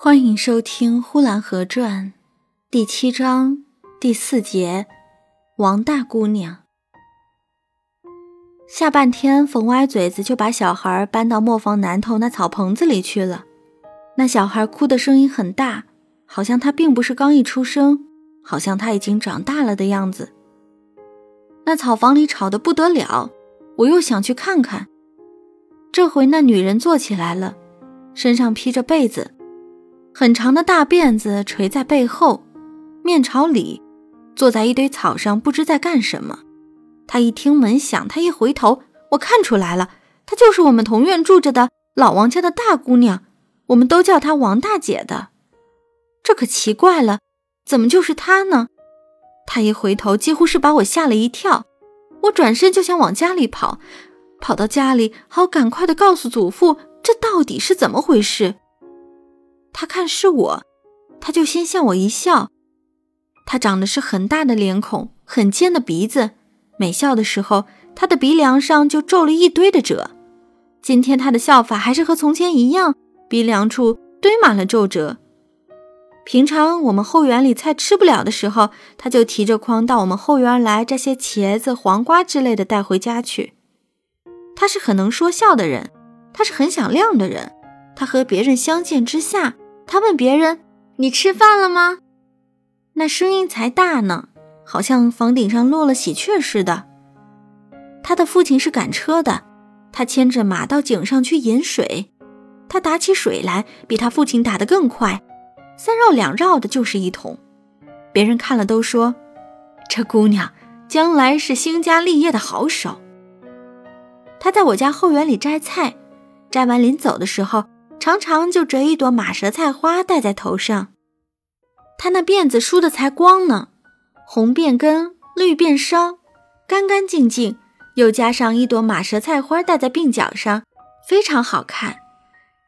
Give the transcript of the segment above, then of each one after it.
欢迎收听《呼兰河传》第七章第四节《王大姑娘》。下半天，冯歪嘴子就把小孩搬到磨坊南头那草棚子里去了。那小孩哭的声音很大，好像他并不是刚一出生，好像他已经长大了的样子。那草房里吵得不得了，我又想去看看。这回那女人坐起来了，身上披着被子。很长的大辫子垂在背后，面朝里，坐在一堆草上，不知在干什么。他一听门响，他一回头，我看出来了，她就是我们同院住着的老王家的大姑娘，我们都叫她王大姐的。这可奇怪了，怎么就是她呢？她一回头，几乎是把我吓了一跳。我转身就想往家里跑，跑到家里，好赶快的告诉祖父，这到底是怎么回事。他看是我，他就先向我一笑。他长得是很大的脸孔，很尖的鼻子，每笑的时候，他的鼻梁上就皱了一堆的褶。今天他的笑法还是和从前一样，鼻梁处堆满了皱褶。平常我们后园里菜吃不了的时候，他就提着筐到我们后园来摘些茄子、黄瓜之类的带回家去。他是很能说笑的人，他是很响亮的人。他和别人相见之下。他问别人：“你吃饭了吗？”那声音才大呢，好像房顶上落了喜鹊似的。他的父亲是赶车的，他牵着马到井上去引水。他打起水来比他父亲打得更快，三绕两绕的就是一桶。别人看了都说：“这姑娘将来是兴家立业的好手。”他在我家后园里摘菜，摘完临走的时候。常常就折一朵马舌菜花戴在头上，他那辫子梳的才光呢，红辫根，绿辫梢，干干净净，又加上一朵马舌菜花戴在鬓角上，非常好看。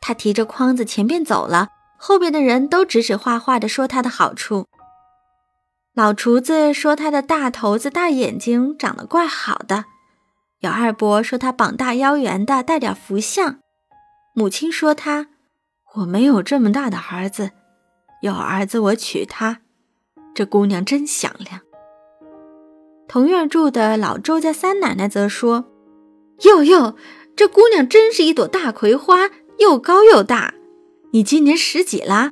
他提着筐子前边走了，后边的人都指指画画的说他的好处。老厨子说他的大头子、大眼睛长得怪好的，有二伯说他膀大腰圆的，带点福相。母亲说：“他，我没有这么大的儿子，有儿子我娶她。这姑娘真响亮。”同院住的老周家三奶奶则说：“哟哟，这姑娘真是一朵大葵花，又高又大。你今年十几啦？”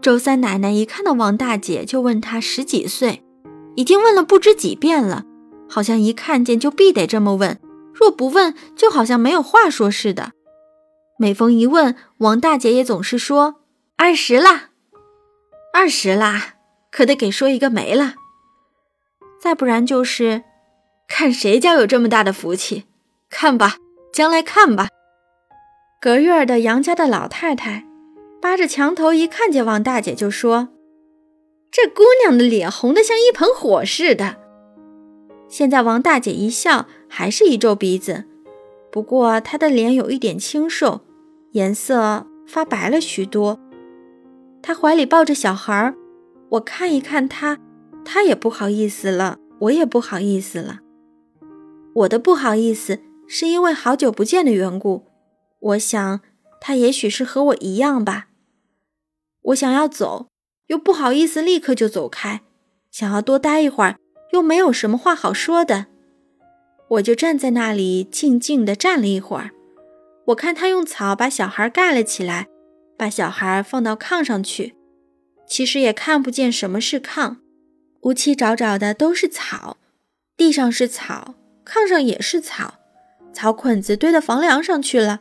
周三奶奶一看到王大姐，就问她十几岁，已经问了不知几遍了，好像一看见就必得这么问，若不问，就好像没有话说似的。每逢一问，王大姐也总是说二十啦，二十啦，可得给说一个没了。再不然就是看谁家有这么大的福气，看吧，将来看吧。隔院的杨家的老太太扒着墙头一看见王大姐，就说：“这姑娘的脸红得像一盆火似的。”现在王大姐一笑，还是一皱鼻子，不过她的脸有一点清瘦。颜色发白了许多，他怀里抱着小孩儿，我看一看他，他也不好意思了，我也不好意思了。我的不好意思是因为好久不见的缘故，我想他也许是和我一样吧。我想要走，又不好意思立刻就走开，想要多待一会儿，又没有什么话好说的，我就站在那里静静地站了一会儿。我看他用草把小孩盖了起来，把小孩放到炕上去。其实也看不见什么是炕，乌七找找的都是草，地上是草，炕上也是草，草捆子堆到房梁上去了。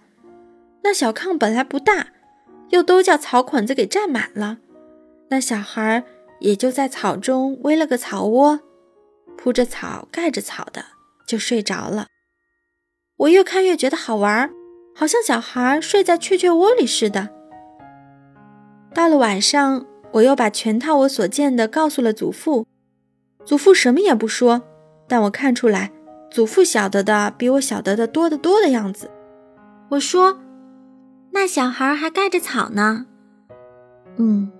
那小炕本来不大，又都叫草捆子给占满了。那小孩也就在草中围了个草窝，铺着草盖着草的就睡着了。我越看越觉得好玩。好像小孩睡在雀雀窝里似的。到了晚上，我又把全套我所见的告诉了祖父，祖父什么也不说，但我看出来，祖父晓得的比我晓得的多得多的样子。我说：“那小孩还盖着草呢。”“嗯。”“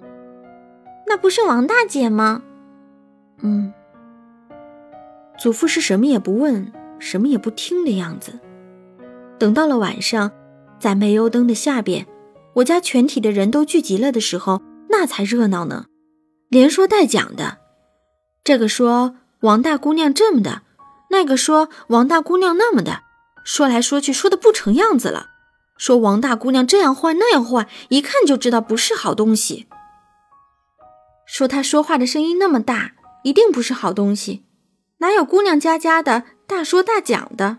那不是王大姐吗？”“嗯。”祖父是什么也不问，什么也不听的样子。等到了晚上，在煤油灯的下边，我家全体的人都聚集了的时候，那才热闹呢，连说带讲的。这个说王大姑娘这么的，那个说王大姑娘那么的，说来说去说的不成样子了。说王大姑娘这样坏那样坏，一看就知道不是好东西。说她说话的声音那么大，一定不是好东西。哪有姑娘家家的大说大讲的？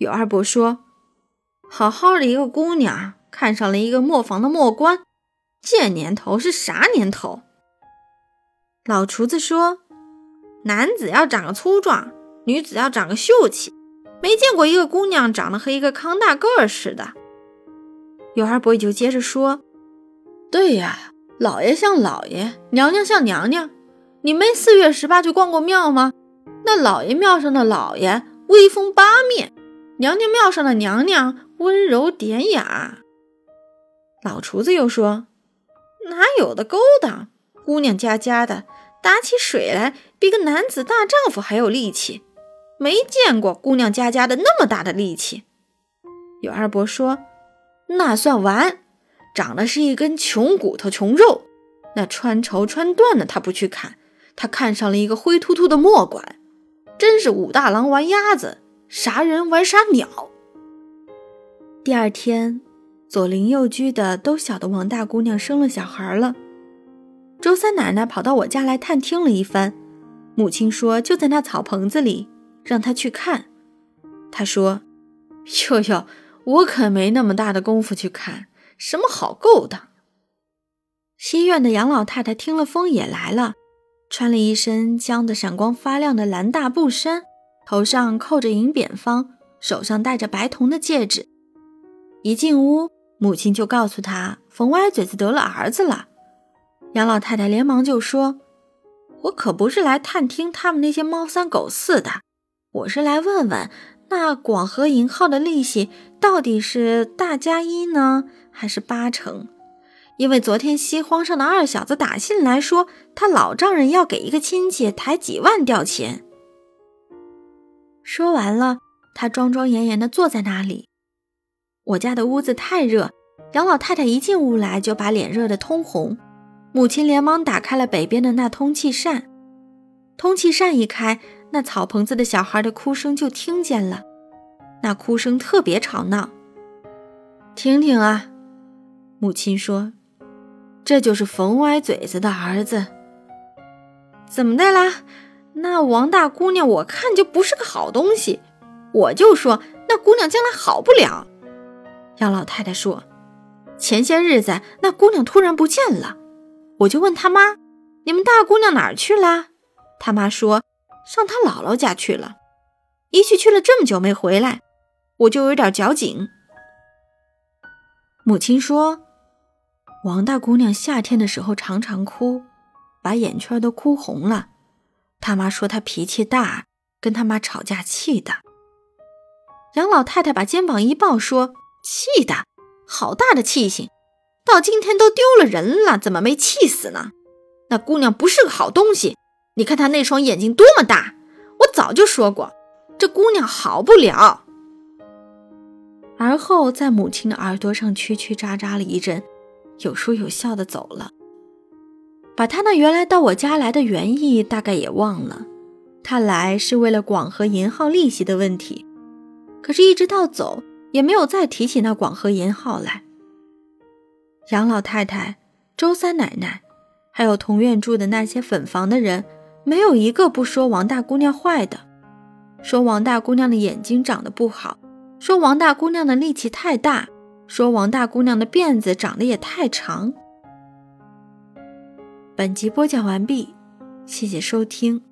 尤二伯说，好好的一个姑娘，看上了一个磨坊的磨官，这年头是啥年头？老厨子说，男子要长个粗壮，女子要长个秀气，没见过一个姑娘长得和一个康大个儿似的。有二伯也就接着说：“对呀，老爷像老爷，娘娘像娘娘。你没四月十八去逛过庙吗？那老爷庙上的老爷威风八面，娘娘庙上的娘娘温柔典雅。”老厨子又说：“哪有的勾当？姑娘家家的，打起水来比个男子大丈夫还有力气。没见过姑娘家家的那么大的力气。”有二伯说。那算完，长得是一根穷骨头、穷肉。那穿绸穿缎的，他不去砍，他看上了一个灰秃秃的磨官，真是武大郎玩鸭子，啥人玩啥鸟。第二天，左邻右居的都晓得王大姑娘生了小孩了。周三奶奶跑到我家来探听了一番，母亲说就在那草棚子里，让她去看。她说：“哟哟。”我可没那么大的功夫去看什么好勾当。西院的杨老太太听了风也来了，穿了一身浆得闪光发亮的蓝大布衫，头上扣着银扁方，手上戴着白铜的戒指。一进屋，母亲就告诉他冯歪嘴子得了儿子了。杨老太太连忙就说：“我可不是来探听他们那些猫三狗四的，我是来问问。”那广和银号的利息到底是大加一呢，还是八成？因为昨天西荒上的二小子打信来说，他老丈人要给一个亲戚抬几万吊钱。说完了，他庄庄严严地坐在那里。我家的屋子太热，杨老太太一进屋来就把脸热得通红。母亲连忙打开了北边的那通气扇，通气扇一开。那草棚子的小孩的哭声就听见了，那哭声特别吵闹。听听啊，母亲说：“这就是冯歪嘴子的儿子。”怎么的啦？那王大姑娘我看就不是个好东西，我就说那姑娘将来好不了。杨老太太说：“前些日子那姑娘突然不见了，我就问他妈：‘你们大姑娘哪儿去了？’他妈说。”上他姥姥家去了，一去去了这么久没回来，我就有点矫情。母亲说，王大姑娘夏天的时候常常哭，把眼圈都哭红了。他妈说他脾气大，跟他妈吵架气的。杨老太太把肩膀一抱，说：“气的好大的气性，到今天都丢了人了，怎么没气死呢？那姑娘不是个好东西。”你看她那双眼睛多么大！我早就说过，这姑娘好不了。而后在母亲的耳朵上蛐蛐喳喳了一阵，有说有笑的走了。把他那原来到我家来的原意大概也忘了。他来是为了广和银号利息的问题，可是，一直到走也没有再提起那广和银号来。杨老太太、周三奶奶，还有同院住的那些粉房的人。没有一个不说王大姑娘坏的，说王大姑娘的眼睛长得不好，说王大姑娘的力气太大，说王大姑娘的辫子长得也太长。本集播讲完毕，谢谢收听。